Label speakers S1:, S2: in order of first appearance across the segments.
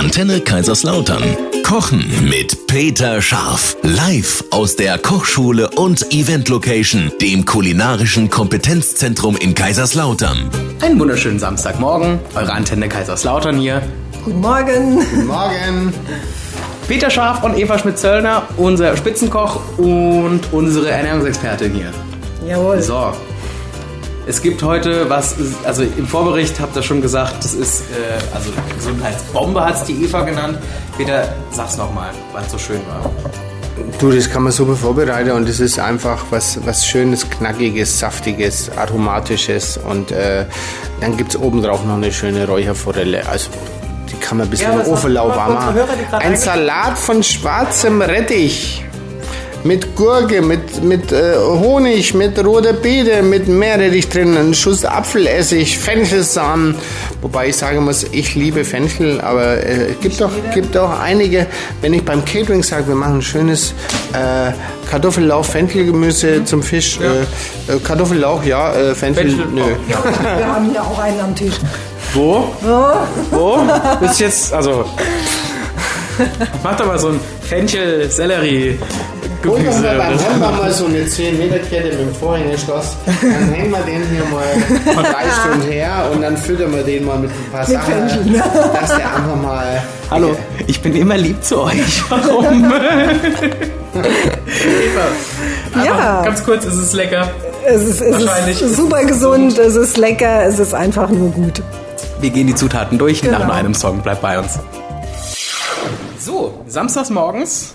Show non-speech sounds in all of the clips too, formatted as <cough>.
S1: Antenne Kaiserslautern. Kochen mit Peter Scharf. Live aus der Kochschule und Event Location, dem kulinarischen Kompetenzzentrum in Kaiserslautern.
S2: Einen wunderschönen Samstagmorgen. Eure Antenne Kaiserslautern hier.
S3: Guten Morgen.
S4: Guten Morgen.
S2: Peter Scharf und Eva Schmidt-Zöllner, unser Spitzenkoch und unsere Ernährungsexpertin hier.
S3: Jawohl.
S2: So. Es gibt heute was, also im Vorbericht habt ihr schon gesagt, das ist, äh, also Gesundheitsbombe hat es die Eva genannt. Peter, sag's nochmal, weil es so schön war.
S4: Du, das kann man super vorbereiten und es ist einfach was, was Schönes, Knackiges, Saftiges, Aromatisches und äh, dann gibt es obendrauf noch eine schöne Räucherforelle. Also die kann man ein bisschen
S2: Ja, was
S4: Ofenlauf
S2: sagt-
S4: machen. Ein Salat von schwarzem Rettich. Mit Gurke, mit, mit äh, Honig, mit roter Beete, mit Meerrettich drin, ein Schuss Apfelessig, Fenchelsamen. Wobei ich sagen muss, ich liebe Fenchel, aber äh, es gibt doch, gibt doch einige, wenn ich beim Catering sage, wir machen ein schönes äh, Kartoffellauch, Fenchelgemüse zum Fisch. Äh, äh, Kartoffellauch, ja, äh, Fenchel,
S2: Fenchel,
S4: nö.
S2: oh, <laughs>
S3: Wir haben hier auch einen am Tisch.
S2: Wo? Wo? Ist jetzt, also. <laughs> Mach doch mal so ein Fenchel, Sellerie,
S4: Holen wir mal beim. Hemmer mal so eine 10 Meter Kette mit dem Vorhängeschloss. Dann hängen wir den hier mal drei <laughs> Stunden her und dann füttern wir den mal mit ein paar Sachen, dass der einfach mal...
S2: Hallo, ich bin immer lieb zu euch. <laughs> Warum? Eva,
S3: Ja.
S2: ganz kurz, ist es lecker.
S3: Es ist, es
S2: Wahrscheinlich
S3: ist
S2: ist
S3: super
S2: es
S3: gesund, es ist lecker, es ist einfach nur gut.
S2: Wir gehen die Zutaten durch nach
S3: Genau.
S2: nur einem Song. Bleibt bei uns. So, samstags morgens.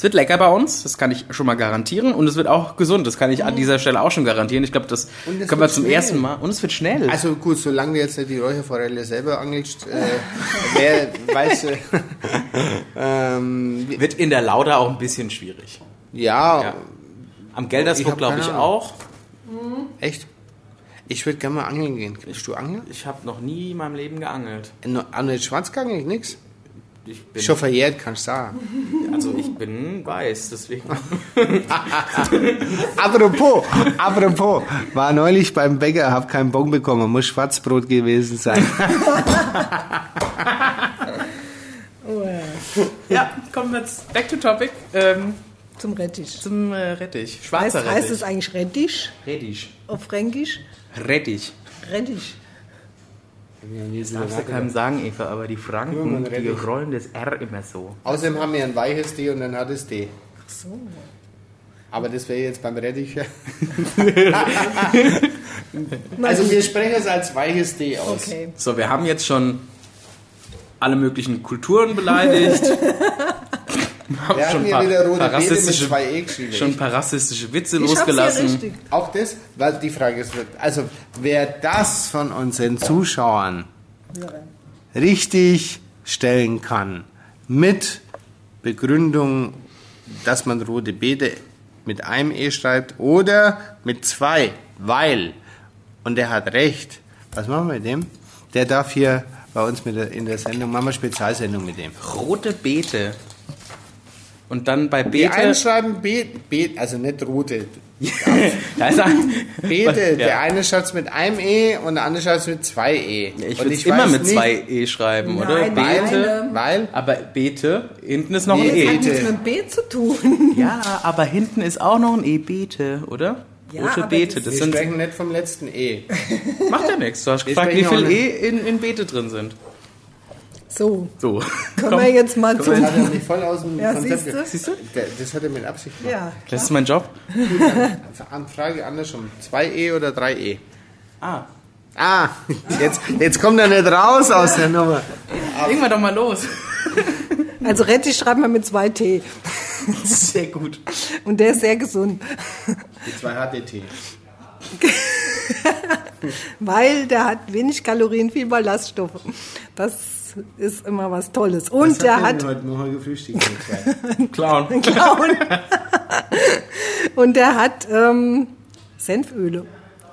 S2: Es wird lecker bei uns, das kann ich schon mal garantieren. Und es wird auch gesund, das kann ich an dieser Stelle auch schon garantieren. Ich glaube, das
S4: Und es
S2: können wir zum
S4: schnell.
S2: ersten Mal. Und es wird schnell.
S4: Also gut, solange du jetzt nicht die Räucherforelle selber angelst, äh, <laughs> wer weiß... Äh, ähm,
S2: wird in der Lauda auch ein bisschen schwierig.
S4: ja,
S2: Ja. Am Geldersburg glaube ich auch.
S4: echt? Ich würde gerne mal angeln gehen. Willst du angeln?
S2: Ich habe noch nie in meinem Leben geangelt.
S4: An den Schwanz geangelt, nix?
S2: Ich bin,
S4: Schon verjährt, kannst du sagen. <laughs>
S2: also ich bin weiß, deswegen. <laughs>
S4: Apropos, apropos, war neulich beim Bäcker, hab keinen Bon bekommen, muss Schwarzbrot gewesen sein. <laughs>
S2: ja, kommen wir jetzt back to topic. Ähm,
S3: Zum Rettich.
S2: zum äh, Rettich.
S3: Heißt,
S2: Schwarzer
S3: heißt
S2: Rettich.
S3: es eigentlich Rettich
S2: Rettich.
S3: auf Fränkisch?
S2: Rettich.
S3: Rettich.
S2: Darfst du keinem sagen, Eva, aber die Franken, die rollen das R immer so.
S4: Außerdem haben wir ein weiches D und ein hartes D.
S3: Ach so.
S4: Aber das wäre jetzt beim Rettich. <laughs> Also wir sprechen es als weiches D aus.
S3: Okay.
S2: So, wir haben jetzt schon alle möglichen Kulturen beleidigt. <laughs> <laughs> Wir haben schon
S4: hier
S2: paar,
S4: wieder rote Beete mit
S2: rassistische,
S4: zwei E geschrieben.
S2: schon ein paar rassistische Witze
S3: Ich
S2: losgelassen.
S3: richtig.
S4: Auch das, weil die Frage ist, also wer das von unseren Zuschauern richtig stellen kann, mit Begründung, dass man rote Beete mit einem E schreibt oder mit zwei, weil, und der hat recht, was machen wir mit dem? Der darf hier bei uns mit der, in der Sendung, machen wir Spezialsendung mit dem.
S2: Rote Beete. Und dann bei
S4: Die
S2: Beete.
S4: einen schreiben Beete, Beete, also nicht rote, <laughs>
S2: da ist ein,
S4: Beete,
S2: Ja.
S4: der eine schreibt es mit einem E und der andere schreibt es mit zwei E.
S2: Ich würde immer
S4: weiß
S2: mit
S4: nicht,
S2: zwei E schreiben, oder?
S3: Nein,
S2: Beete.
S3: nein.
S4: Weil,
S2: Aber Beete, hinten ist noch
S4: Nee,
S2: ein
S3: Das
S2: E.
S3: hat
S4: Beete.
S3: nichts mit B zu tun.
S2: Ja, aber hinten ist auch noch ein E. Beete, oder?
S3: Ja,
S2: Rote Beete,
S3: das-
S2: das
S4: wir
S2: sind.
S4: sprechen nicht vom letzten E.
S2: Macht ja nichts. Du hast
S4: Wir
S2: gefragt, wie
S4: sprechen
S2: viel
S4: auch
S2: E in, in Beete drin sind.
S3: So,
S2: So.
S3: können wir jetzt mal
S4: Das
S3: zum...
S4: hat er mich voll aus dem
S3: Ja,
S4: Konzept
S3: siehst du?
S2: Siehst du?
S4: Das hat er mit Absicht gemacht.
S3: Ja,
S2: Das ist mein Job.
S4: An Frage andersrum. Zwei E oder drei E?
S2: Ah.
S4: Ah, jetzt, jetzt kommt er nicht raus aus der Nummer.
S2: Legen wir doch mal los.
S3: also Rettich schreibt man mit zwei T.
S2: Sehr gut.
S3: Und der ist sehr gesund.
S4: Die zwei HDT. <laughs>
S3: Weil der hat wenig Kalorien, viel Ballaststoffe. Das ist immer was Tolles. Und der hat
S4: heute Morgen gefrühstückt. <laughs>
S2: Clown.
S3: Clown. Und der hat ähm, Senföle.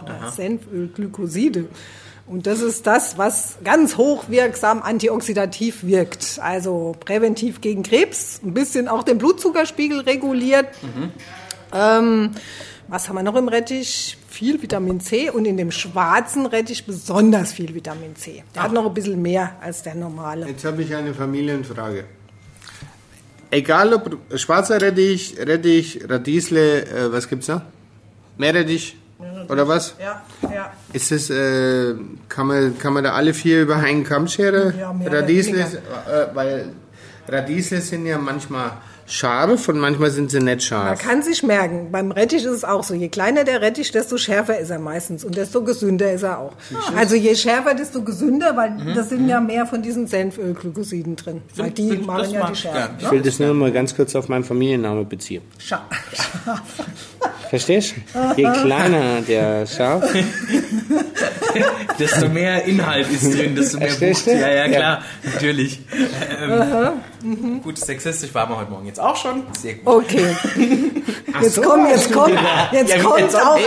S3: Oder Senföl, Glykoside. Und das ist das, was ganz hochwirksam antioxidativ wirkt. Also präventiv gegen Krebs, ein bisschen auch den Blutzuckerspiegel reguliert. Ähm, Was haben wir noch im Rettich? Viel Vitamin C und in dem schwarzen Rettich besonders viel Vitamin C. Der hat noch ein bisschen mehr als der normale.
S4: Jetzt habe ich eine Familienfrage. Egal ob schwarzer Rettich, Rettich, Radiesle, äh, was gibt's noch? Meerrettich oder was?
S3: Ja, ja.
S4: Ist es, äh, kann, man, kann man da alle vier über einen Kamm scheren?
S3: Ja, mehr
S4: Radiesle,
S3: weniger.
S4: äh, weil Radiesle sind ja manchmal scharf und manchmal sind sie nicht
S3: Man
S4: scharf.
S3: kann sich merken, beim Rettich ist es auch so. Je kleiner der Rettich, desto schärfer ist er meistens und desto gesünder ist er auch. Also je schärfer, desto gesünder, weil
S2: Mhm.
S3: da sind ja mehr von diesen Senfölglykosiden drin. Weil die machen
S2: das
S3: ja die
S2: ich
S3: Schärfe.
S2: gern.
S4: Ich will das nur mal ganz kurz auf meinen Familiennamen beziehen.
S3: Scha <laughs>
S4: Verstehst du? Je kleiner der Schaf, <laughs>
S2: Desto mehr Inhalt ist drin, desto mehr
S4: Verstehst
S2: Buch.
S4: du?
S2: Ja, ja,
S4: Ja.
S2: klar, natürlich. Ähm, Gut, sexistisch waren wir heute Morgen jetzt auch schon. Sehr gut.
S3: Okay. Jetzt
S4: so,
S3: kommt, jetzt kommt, jetzt
S2: Ja,
S3: kommt
S2: jetzt auch-.
S4: Ja,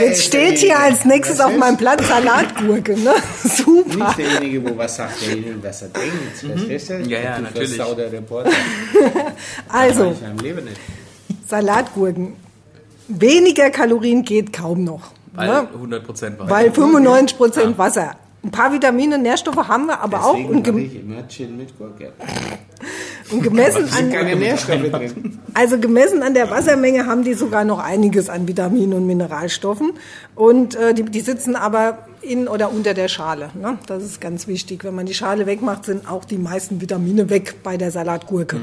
S4: ja.
S3: Jetzt steht hier als nächstes auf meinem Platz Salatgurke, ne? Super.
S4: Nicht derjenige, wo was sagt, derjenige, was er denkt. Verstehst du?
S2: Mhm. Ja, ja,
S4: Du
S2: natürlich.
S4: versauter Reporter. <laughs>
S3: Also,
S4: Ich im Leben nicht.
S3: Salatgurken. Weniger Kalorien geht kaum noch.
S2: Weil
S3: ne?
S2: 100% war.
S3: Weil 95 Prozent Wasser. Ein paar Vitamine, Nährstoffe haben wir aber auch.
S4: Deswegen
S3: Und,
S4: mache
S3: gem
S4: ich immer Chill mit Gurke. <laughs>
S3: und gemessen an,
S4: keine Nährstoffe drin.
S3: also gemessen an der Wassermenge haben die sogar noch einiges an Vitaminen und Mineralstoffen. Und äh, die, die sitzen aber in oder unter der Schale. Ne? Das ist ganz wichtig. Wenn man die Schale wegmacht, sind auch die meisten Vitamine weg bei der Salatgurke.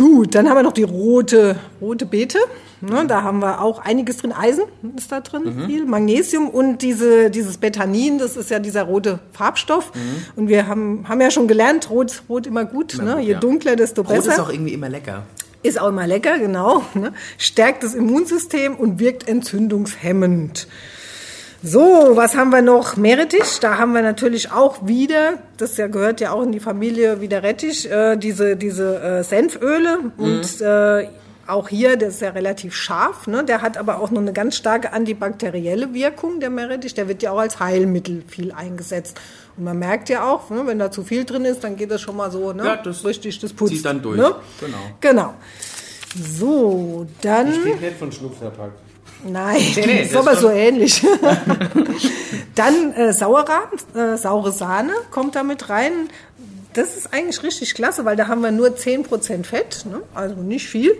S3: Gut, dann haben wir noch die rote, rote Beete. Ne, da haben wir auch einiges drin. Eisen ist da drin, viel Magnesium und diese, dieses Betanin, das ist ja dieser rote Farbstoff. Und wir haben, haben ja schon gelernt, rot, rot immer gut. ne?
S2: gut,
S3: Je
S2: ja.
S3: dunkler, desto besser.
S2: ist auch irgendwie immer lecker.
S3: Ist auch immer lecker, genau. Ne? Stärkt das Immunsystem und wirkt entzündungshemmend. So, was haben wir noch? Meerrettich. Da haben wir natürlich auch wieder, das ja gehört ja auch in die Familie wie der Rettich, äh, diese, diese äh, Senföle. Und äh, auch hier, der ist ja relativ scharf. Ne? Der hat aber auch noch eine ganz starke antibakterielle Wirkung, der Meerrettich. Der wird ja auch als Heilmittel viel eingesetzt. Und man merkt ja auch, ne, wenn da zu viel drin ist, dann geht das schon mal so ne?
S2: Ja, das
S3: richtig, das putzt.
S2: zieht dann durch.
S3: Ne?
S2: Genau.
S3: Genau. So, dann.
S4: Steht nicht von Schnupf verpackt.
S3: Nein,
S2: nee, <laughs>
S3: ist
S2: das
S3: aber
S2: ist
S3: so ähnlich. <laughs> Dann äh, Sauerrahm, äh, saure Sahne kommt da mit rein. Das ist eigentlich richtig klasse, weil da haben wir nur 10% Fett, ne? also nicht viel.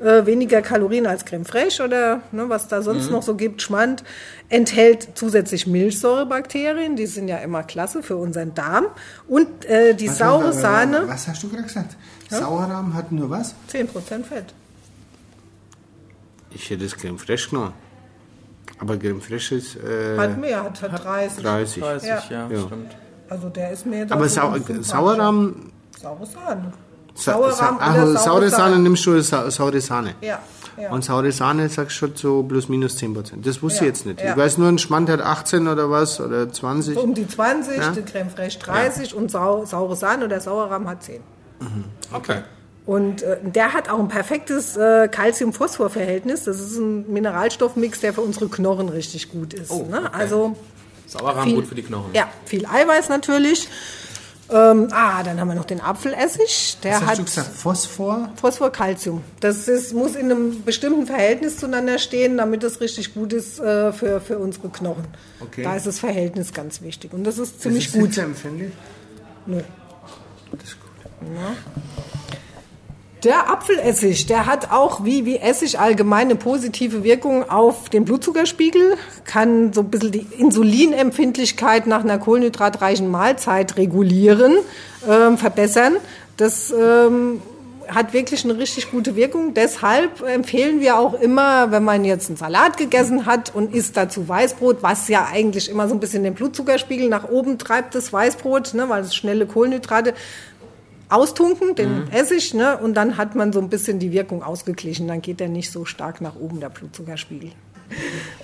S3: Äh, weniger Kalorien als Creme Fraiche oder ne, was da
S2: Mhm.
S3: sonst noch so gibt, Schmand. Enthält zusätzlich Milchsäurebakterien, die sind ja immer klasse für unseren Darm. Und äh, die saure Sahne,
S4: Was hast du gerade gesagt? Sauerrahm hat nur was?
S3: 10% Fett.
S4: Ich hätte das Creme Fraiche genommen. Aber Creme Fraiche ist äh,
S3: Hat mehr, hat, hat 30.
S4: 30.
S2: 30,
S3: Ja.
S2: ja,
S4: Ja.
S2: stimmt.
S3: Also der ist jetzt
S4: Aber Sau. Sauerrahm,
S3: Saure Sahne.
S4: Sa
S3: Sauerrahm
S4: Sa
S3: oder
S4: ah,
S3: saure
S4: saure Sahne
S3: Sahne.
S4: nimmst du sa saure Sahne.
S3: Ja, ja.
S4: Und saure Sahne sagst du schon so plus minus 10 Prozent. Das wusste
S3: Ja,
S4: ich jetzt nicht.
S3: ja.
S4: Ich weiß nur, ein Schmand hat 18 oder was oder 20.
S3: So um die 20,
S4: Ja.
S3: die Creme Fraiche 30 und sau, saure Sahne oder Sauerrahm hat 10.
S2: Okay.
S3: Und äh, der hat auch ein perfektes äh, Calcium-Phosphor-Verhältnis. Das ist ein Mineralstoffmix, der für unsere Knochen richtig gut ist.
S2: Oh,
S3: ne?
S2: okay.
S3: Also
S2: Sauerrahm gut für die Knochen.
S3: Ja, viel Eiweiß natürlich. Ähm, ah, dann haben wir noch den Apfelessig. Der
S4: Was hast
S3: hat
S4: du gesagt? Phosphor?
S3: Phosphor, Calcium. Das ist, muss in einem bestimmten Verhältnis zueinander stehen, damit es richtig gut ist äh, für, für unsere Knochen.
S4: Okay.
S3: Da ist das Verhältnis ganz wichtig. Und das ist
S4: Das
S3: ziemlich
S4: ist
S3: gut.
S4: hitzeempfindlich?
S3: Nö.
S4: Das ist gut.
S3: Der Apfelessig, der hat auch wie, wie Essig allgemeine positive Wirkung auf den Blutzuckerspiegel, kann so ein bisschen die Insulinempfindlichkeit nach einer kohlenhydratreichen Mahlzeit regulieren, ähm, verbessern. Das ähm, hat wirklich eine richtig gute Wirkung. Deshalb empfehlen wir auch immer, wenn man jetzt einen Salat gegessen hat und isst dazu Weißbrot, was ja eigentlich immer so ein bisschen den Blutzuckerspiegel nach oben treibt, das Weißbrot, ne, weil es schnelle Kohlenhydrate austunken, den Essig, ne, und dann hat man so ein bisschen die Wirkung ausgeglichen. Dann geht der nicht so stark nach oben, der Blutzuckerspiegel.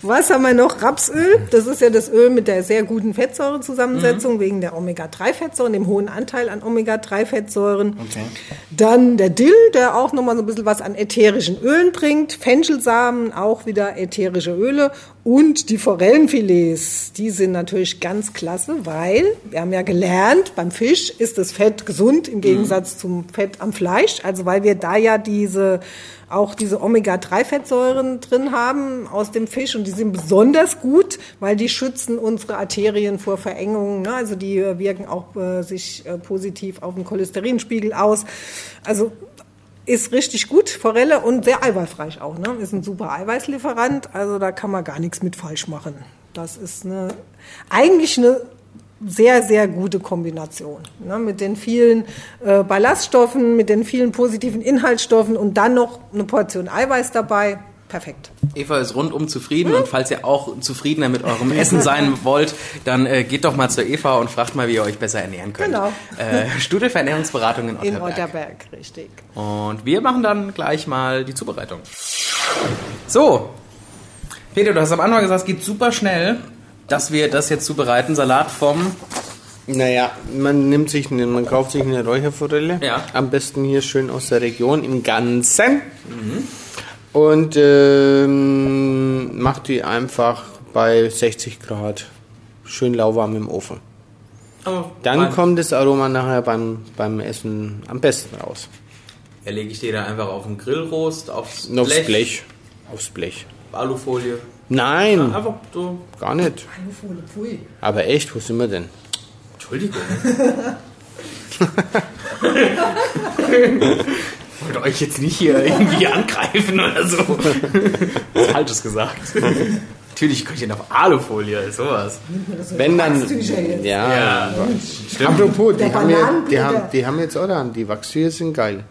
S3: Was haben wir noch? Rapsöl. Das ist ja das Öl mit der sehr guten Fettsäurezusammensetzung wegen der Omega-3-Fettsäuren, dem hohen Anteil an Omega-3-Fettsäuren.
S4: Okay.
S3: Dann der Dill, der auch nochmal so ein bisschen was an ätherischen Ölen bringt. Fenchelsamen, auch wieder ätherische Öle. Und die Forellenfilets, die sind natürlich ganz klasse, weil wir haben ja gelernt, beim Fisch ist das Fett gesund im Gegensatz zum Fett am Fleisch. Also weil wir da ja diese auch diese Omega-3-Fettsäuren drin haben aus dem Fisch und die sind besonders gut, weil die schützen unsere Arterien vor Verengungen. Ne? Also die äh, wirken auch äh, sich äh, positiv auf den Cholesterinspiegel aus. Also ist richtig gut, Forelle und sehr eiweißreich auch. Ne? Ist ein super Eiweißlieferant, also da kann man gar nichts mit falsch machen. Das ist eine, eigentlich eine sehr, sehr gute Kombination. Ne? Mit den vielen äh, Ballaststoffen, mit den vielen positiven Inhaltsstoffen und dann noch eine Portion Eiweiß dabei. Perfekt.
S2: Eva ist rundum zufrieden und falls ihr auch zufriedener mit eurem Essen sein <laughs> wollt, dann äh, geht doch mal zur Eva und fragt mal, wie ihr euch besser ernähren könnt.
S3: Genau.
S2: Äh, Studie für Ernährungsberatung in Otterberg.
S3: In Otterberg, richtig.
S2: Und wir machen dann gleich mal die Zubereitung. So, Peter, du hast am Anfang gesagt, es geht super schnell, dass wir das jetzt zubereiten. Salat vom
S4: Naja, man nimmt sich, eine, man kauft sich eine Räucherforelle.
S2: Ja.
S4: Am besten hier schön aus der Region im Ganzen. Und ähm, macht die einfach bei 60 Grad schön lauwarm im Ofen.
S2: Oh,
S4: Dann
S2: Nein.
S4: kommt das Aroma nachher beim, beim Essen am besten raus.
S2: Erlege ich die da einfach auf den Grillrost, aufs
S4: Aufs
S2: Blech,
S4: Blech. Aufs Blech.
S2: Alufolie.
S4: Nein,
S2: Einfach so.
S4: gar nicht.
S3: Alufolie, pfui.
S4: Aber echt, wo sind wir denn?
S2: Entschuldigung. <laughs> <laughs> Wollte euch jetzt nicht hier irgendwie angreifen oder so. Was Falsches gesagt. Natürlich könnt ihr auf Alufolie, sowas.
S4: Wenn dann. Ja.
S2: Ja, stimmt.
S4: Apropos, die haben, ja, die, haben, die haben jetzt auch dann, die Wachstücher sind geil.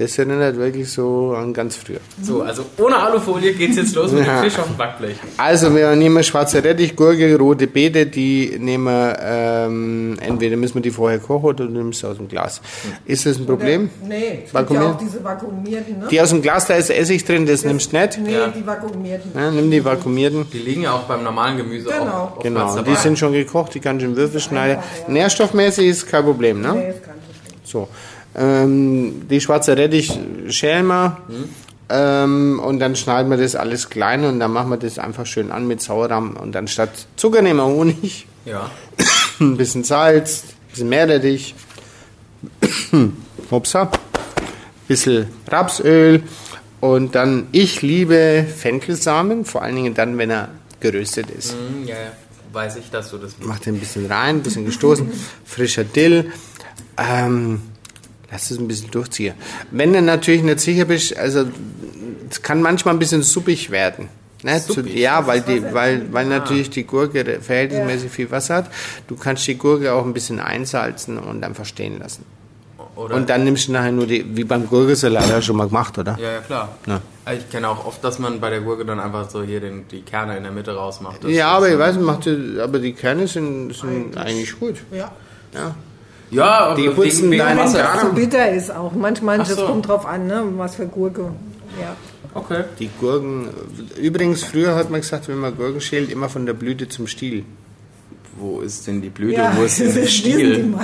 S4: Das erinnert wirklich so an ganz früher.
S2: So, also ohne Alufolie geht's jetzt los mit
S4: Ja.
S2: dem Fisch auf dem Backblech.
S4: Also wir nehmen schwarze Rettich, Gurke, rote Beete, die nehmen wir, ähm, entweder müssen wir die vorher kochen oder du nimmst sie aus dem Glas. Ist das ein Problem?
S3: Nee, es gibt ja
S4: Vakuumiert?
S3: auch diese vakuumierten, ne?
S4: Die aus dem Glas, da ist Essig drin, das nimmst du nicht.
S3: nee,
S2: Ja.
S3: die vakuumierten.
S4: Ja, nimm die vakuumierten.
S2: Die liegen ja auch beim normalen Gemüse
S3: Genau.
S2: auch
S4: Genau,
S2: dabei.
S4: die sind schon gekocht, die kannst du in Würfel schneiden.
S3: einfach, ja.
S4: Nährstoffmäßig ist kein Problem, ne?
S3: Nee, ist kein Problem.
S4: So. Ähm, die schwarze Rettich schälen wir. Ähm, und dann schneiden wir das alles klein und dann machen wir das einfach schön an mit Sauerrahm. Und dann statt Zucker nehmen wir Honig,
S2: Ja. <coughs>
S4: ein bisschen Salz, ein bisschen Meerrettich, <coughs> Hopsa, bisschen Rapsöl und dann, ich liebe Fenchelsamen, vor allen Dingen dann, wenn er geröstet ist.
S2: Hm, ja, ja. Weiß ich, dass du das liebst.
S4: Mach den ein bisschen rein, ein bisschen gestoßen, <laughs> frischer Dill. Ähm, lass es ein bisschen durchziehen. Wenn du natürlich nicht sicher bist, also es kann manchmal ein bisschen suppig werden. Ne? Zu,
S2: Suppig?
S4: ja, weil, die, weil, weil natürlich die Gurke verhältnismäßig viel Wasser hat. Du kannst die Gurke auch ein bisschen einsalzen und einfach stehen lassen.
S2: Oder?
S4: Und dann nimmst du nachher nur die, wie beim Gurkesalat, hast du schon mal gemacht, oder?
S2: ja, ja, klar.
S4: Ja.
S2: Ich kenne auch oft, dass man bei der Gurke dann einfach so hier den, die Kerne in der Mitte rausmacht. Das
S4: Ja, aber ich weiß nicht, aber die Kerne sind, sind eigentlich gut.
S3: Ja.
S4: Ja.
S2: Ja, aber
S4: Die putzen
S2: wegen,
S3: Wenn
S2: Wasser.
S3: es zu bitter ist auch. Manch, manches
S2: Ach so.
S3: kommt drauf an, ne? was für Gurke. Ja.
S2: Okay.
S4: Die Gurken, übrigens früher hat man gesagt, wenn man Gurken schält, immer von der Blüte zum Stiel.
S2: Wo ist denn die Blüte?
S3: ja,
S2: Wo ist <laughs> denn
S3: das
S2: der Stiel?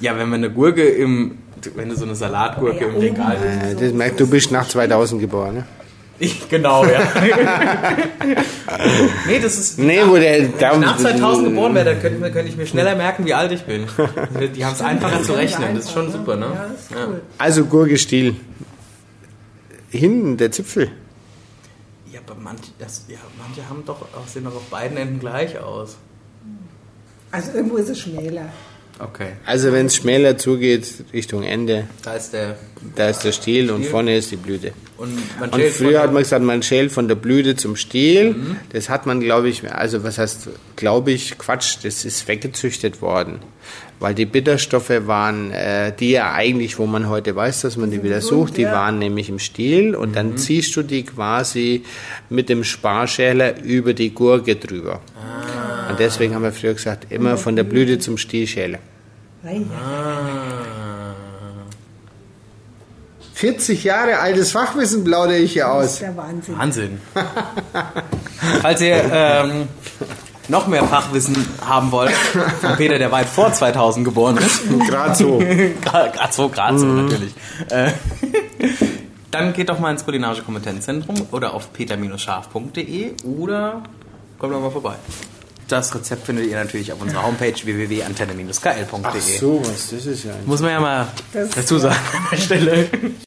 S2: Ja, wenn man eine Gurke im, wenn du so eine Salatgurke
S3: Ja,
S2: im Regal
S3: oben.
S4: Äh, Das merkt, du bist nach 2000 geboren, ne?
S2: Ich, genau, ja. <laughs> nee, das ist.
S4: Nee, wo der
S2: Wenn ich nach 2000 geboren wäre, dann könnte, könnte ich mir schneller merken, wie alt ich bin. <laughs> Die haben es einfacher zu rechnen. Das ist schon super, ne?
S3: Ja, das ist
S2: Ja.
S3: cool.
S4: Also Gurke Stiel. Hinten, der Zipfel.
S2: Ja, aber manche, das, ja, manche haben doch sehen doch auf beiden Enden gleich aus.
S3: Also irgendwo ist es schmäler.
S2: Okay.
S4: Also wenn es schmäler zugeht, Richtung Ende,
S2: Da ist der.
S4: da ist der Stiel und
S2: Stiel.
S4: vorne ist die Blüte.
S2: Und,
S4: Und früher hat man gesagt, man schält von der Blüte zum Stiel. Das hat man, glaube ich, also was heißt, glaube ich, Quatsch, das ist weggezüchtet worden. Weil die Bitterstoffe waren, äh, die ja eigentlich, wo man heute weiß, dass man die wieder sucht, die
S3: ja.
S4: waren nämlich im Stiel und dann ziehst du die quasi mit dem Sparschäler über die Gurke drüber. Und deswegen haben wir früher gesagt, immer von der Blüte zum Stiel schälen.
S2: Ah.
S4: 40 Jahre altes Fachwissen plaudere ich hier
S3: das ist
S4: aus.
S3: der Wahnsinn.
S2: Wahnsinn. Falls ihr ähm, noch mehr Fachwissen haben wollt, von Peter, der weit vor 2000 geboren ist,
S4: Gerade so. <laughs>
S2: gerade so, gerade so natürlich, äh, Dann geht doch mal ins kulinarische Kompetenzzentrum oder auf peter-scharf.de oder kommt doch mal vorbei. Das Rezept findet ihr natürlich auf unserer Homepage www.antenne-kl.de.
S4: Ach so, was, das ist ja
S2: Muss man ja mal
S3: Das-
S2: dazu sagen an der Stelle.